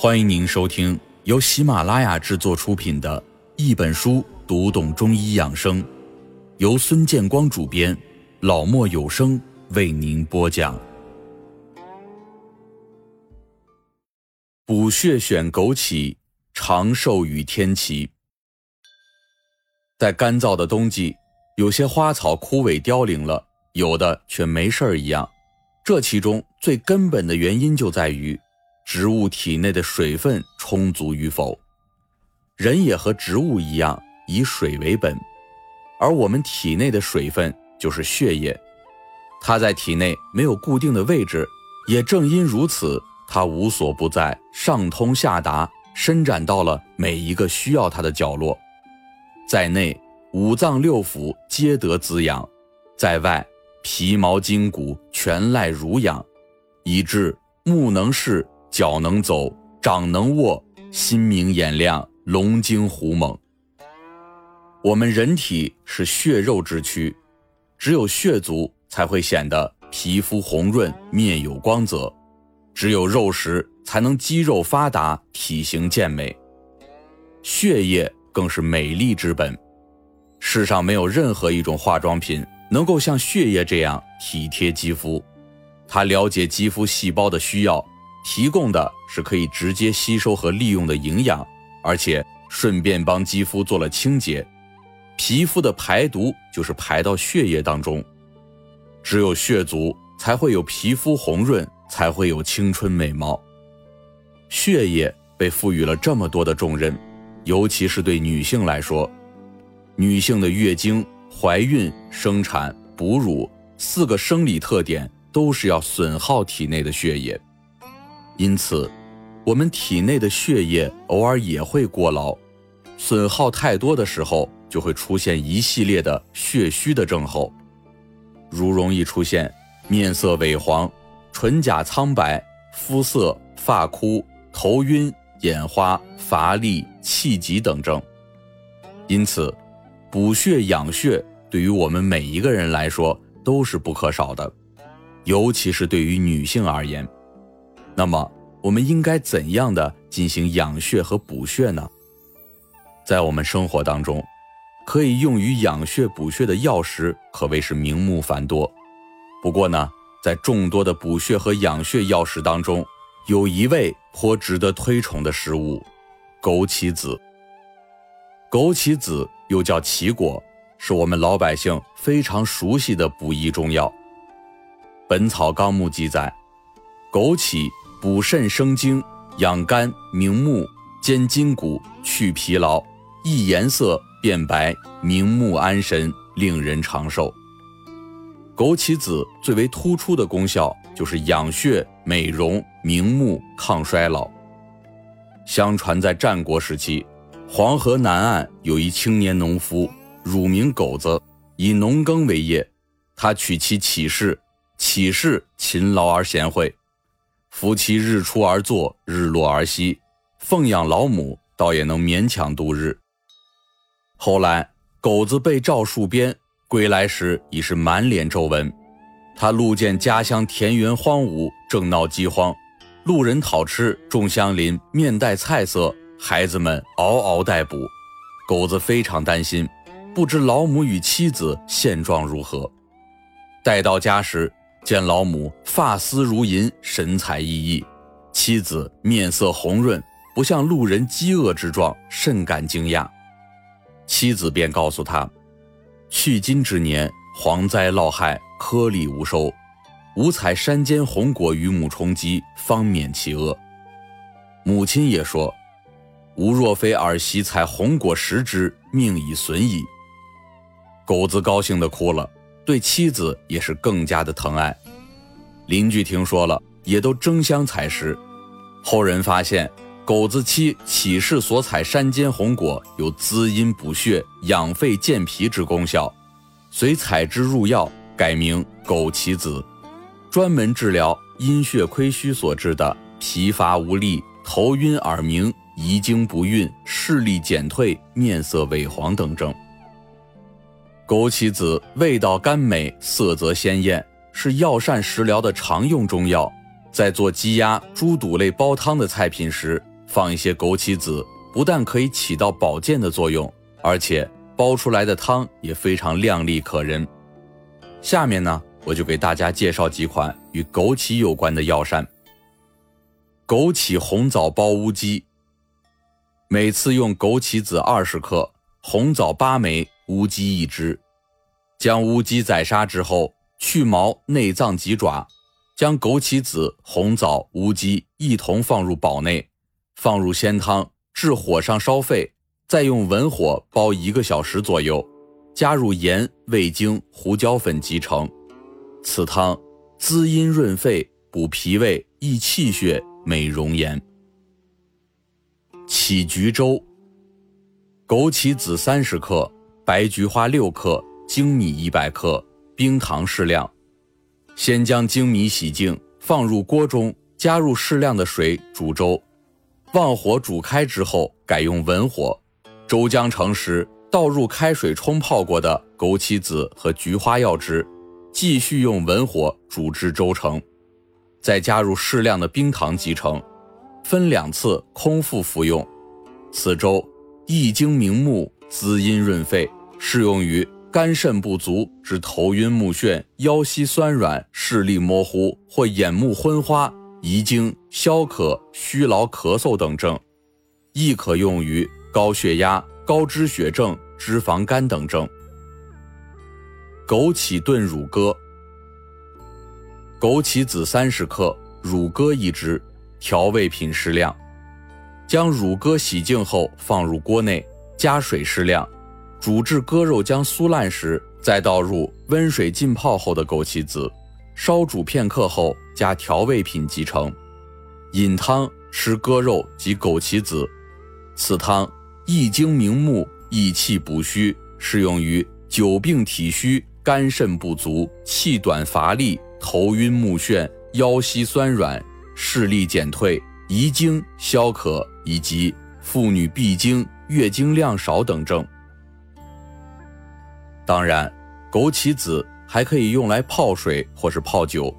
欢迎您收听由喜马拉雅制作出品的《一本书读懂中医养生》，由孙建光主编，老莫有声为您播讲。补血选枸杞，长寿与天齐。在干燥的冬季，有些花草枯萎凋零了，有的却没事儿一样。这其中最根本的原因就在于。植物体内的水分充足与否，人也和植物一样以水为本，而我们体内的水分就是血液，它在体内没有固定的位置，也正因如此，它无所不在，上通下达，伸展到了每一个需要它的角落，在内五脏六腑皆得滋养，在外皮毛筋骨全赖濡养，以致目能视。脚能走，掌能握，心明眼亮，龙精虎猛。我们人体是血肉之躯，只有血足才会显得皮肤红润，面有光泽；只有肉食才能肌肉发达，体型健美。血液更是美丽之本，世上没有任何一种化妆品能够像血液这样体贴肌肤，它了解肌肤细胞的需要。提供的是可以直接吸收和利用的营养，而且顺便帮肌肤做了清洁。皮肤的排毒就是排到血液当中，只有血足才会有皮肤红润，才会有青春美貌。血液被赋予了这么多的重任，尤其是对女性来说，女性的月经、怀孕、生产、哺乳四个生理特点都是要损耗体内的血液。因此，我们体内的血液偶尔也会过劳，损耗太多的时候，就会出现一系列的血虚的症候，如容易出现面色萎黄、唇甲苍白、肤色发枯、头晕、眼花、乏力、气急等症。因此，补血养血对于我们每一个人来说都是不可少的，尤其是对于女性而言。那么，我们应该怎样的进行养血和补血呢？在我们生活当中，可以用于养血补血的药食可谓是名目繁多。不过呢，在众多的补血和养血药食当中，有一味颇值得推崇的食物——枸杞子。枸杞子又叫杞果，是我们老百姓非常熟悉的补益中药。《本草纲目》记载，枸杞。补肾生精，养肝明目，坚筋骨，去疲劳，易颜色变白，明目安神，令人长寿。枸杞子最为突出的功效就是养血、美容、明目、抗衰老。相传在战国时期，黄河南岸有一青年农夫，乳名狗子，以农耕为业。他娶妻启氏，启氏勤劳而贤惠。夫妻日出而作，日落而息，奉养老母，倒也能勉强度日。后来，狗子被召戍边，归来时已是满脸皱纹。他路见家乡田园荒芜，正闹饥荒，路人讨吃，众乡邻面带菜色，孩子们嗷嗷待哺。狗子非常担心，不知老母与妻子现状如何。待到家时，见老母发丝如银，神采奕奕；妻子面色红润，不像路人饥饿之状，甚感惊讶。妻子便告诉他：“去今之年，蝗灾涝害，颗粒无收，吾采山间红果与母充饥，方免其饿。”母亲也说：“吾若非儿媳采红果食之，命已损矣。”狗子高兴地哭了。对妻子也是更加的疼爱，邻居听说了，也都争相采食。后人发现，狗子妻启氏所采山间红果有滋阴补血、养肺健脾之功效，遂采之入药，改名枸杞子，专门治疗阴血亏虚所致的疲乏无力、头晕耳鸣、遗精不孕、视力减退、面色萎黄等症。枸杞子味道甘美，色泽鲜艳，是药膳食疗的常用中药。在做鸡鸭、猪肚类煲汤的菜品时，放一些枸杞子，不但可以起到保健的作用，而且煲出来的汤也非常亮丽可人。下面呢，我就给大家介绍几款与枸杞有关的药膳。枸杞红枣煲乌鸡。每次用枸杞子二十克，红枣八枚，乌鸡一只。将乌鸡宰杀之后，去毛、内脏及爪，将枸杞子、红枣、乌鸡一同放入煲内，放入鲜汤，至火上烧沸，再用文火煲一个小时左右，加入盐、味精、胡椒粉即成。此汤滋阴润肺、补脾胃、益气血、美容颜。杞菊粥。枸杞子三十克，白菊花六克。粳米一百克，冰糖适量。先将粳米洗净，放入锅中，加入适量的水煮粥。旺火煮开之后，改用文火。粥将成时，倒入开水冲泡过的枸杞子和菊花药汁，继续用文火煮至粥成，再加入适量的冰糖即成。分两次空腹服用。此粥益精明目，滋阴润肺，适用于。肝肾不足之头晕目眩、腰膝酸软、视力模糊或眼目昏花、遗精、消渴、虚劳、咳嗽等症，亦可用于高血压、高脂血症、脂肪肝等症。枸杞炖乳鸽。枸杞子三十克，乳鸽一只，调味品适量。将乳鸽洗净后放入锅内，加水适量。煮至鸽肉将酥烂时，再倒入温水浸泡后的枸杞子，烧煮片刻后加调味品即成。饮汤吃鸽肉及枸杞子。此汤益精明目、益气补虚，适用于久病体虚、肝肾不足、气短乏力、头晕目眩、腰膝酸软、视力减退、遗精消渴以及妇女闭经、月经量少等症。当然，枸杞子还可以用来泡水或是泡酒，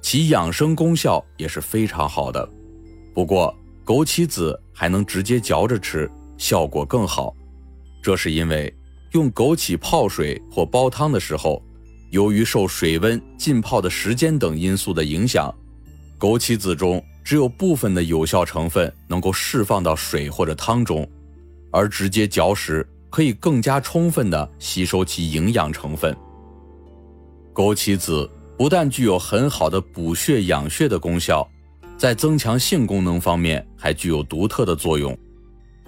其养生功效也是非常好的。不过，枸杞子还能直接嚼着吃，效果更好。这是因为用枸杞泡水或煲汤的时候，由于受水温、浸泡的时间等因素的影响，枸杞子中只有部分的有效成分能够释放到水或者汤中，而直接嚼食。可以更加充分地吸收其营养成分。枸杞子不但具有很好的补血养血的功效，在增强性功能方面还具有独特的作用。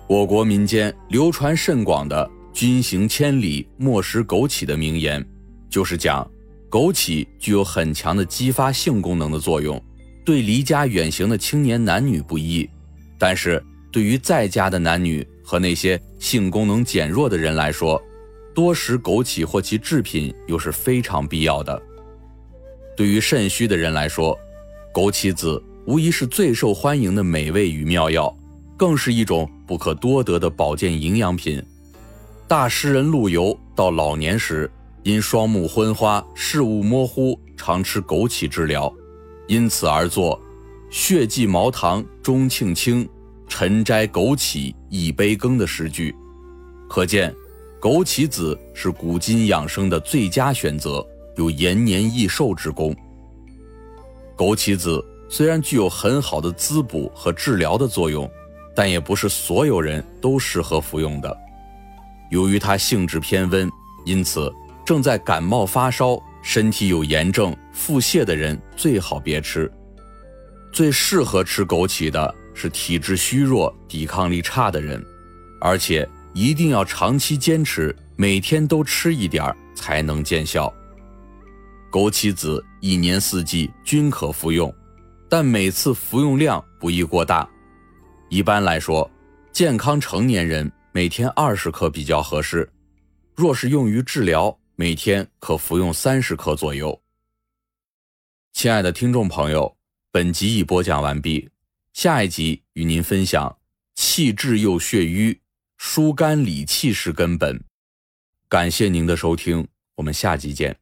我国民间流传甚广的“君行千里莫食枸杞”的名言，就是讲枸杞具有很强的激发性功能的作用，对离家远行的青年男女不宜，但是对于在家的男女。和那些性功能减弱的人来说，多食枸杞或其制品又是非常必要的。对于肾虚的人来说，枸杞子无疑是最受欢迎的美味与妙药，更是一种不可多得的保健营养品。大诗人陆游到老年时，因双目昏花、视物模糊，常吃枸杞治疗，因此而作“血迹毛堂中庆清”。晨摘枸杞一杯羹的诗句，可见枸杞子是古今养生的最佳选择，有延年益寿之功。枸杞子虽然具有很好的滋补和治疗的作用，但也不是所有人都适合服用的。由于它性质偏温，因此正在感冒发烧、身体有炎症、腹泻的人最好别吃。最适合吃枸杞的。是体质虚弱、抵抗力差的人，而且一定要长期坚持，每天都吃一点才能见效。枸杞子一年四季均可服用，但每次服用量不宜过大。一般来说，健康成年人每天二十克比较合适。若是用于治疗，每天可服用三十克左右。亲爱的听众朋友，本集已播讲完毕。下一集与您分享气滞又血瘀，疏肝理气是根本。感谢您的收听，我们下集见。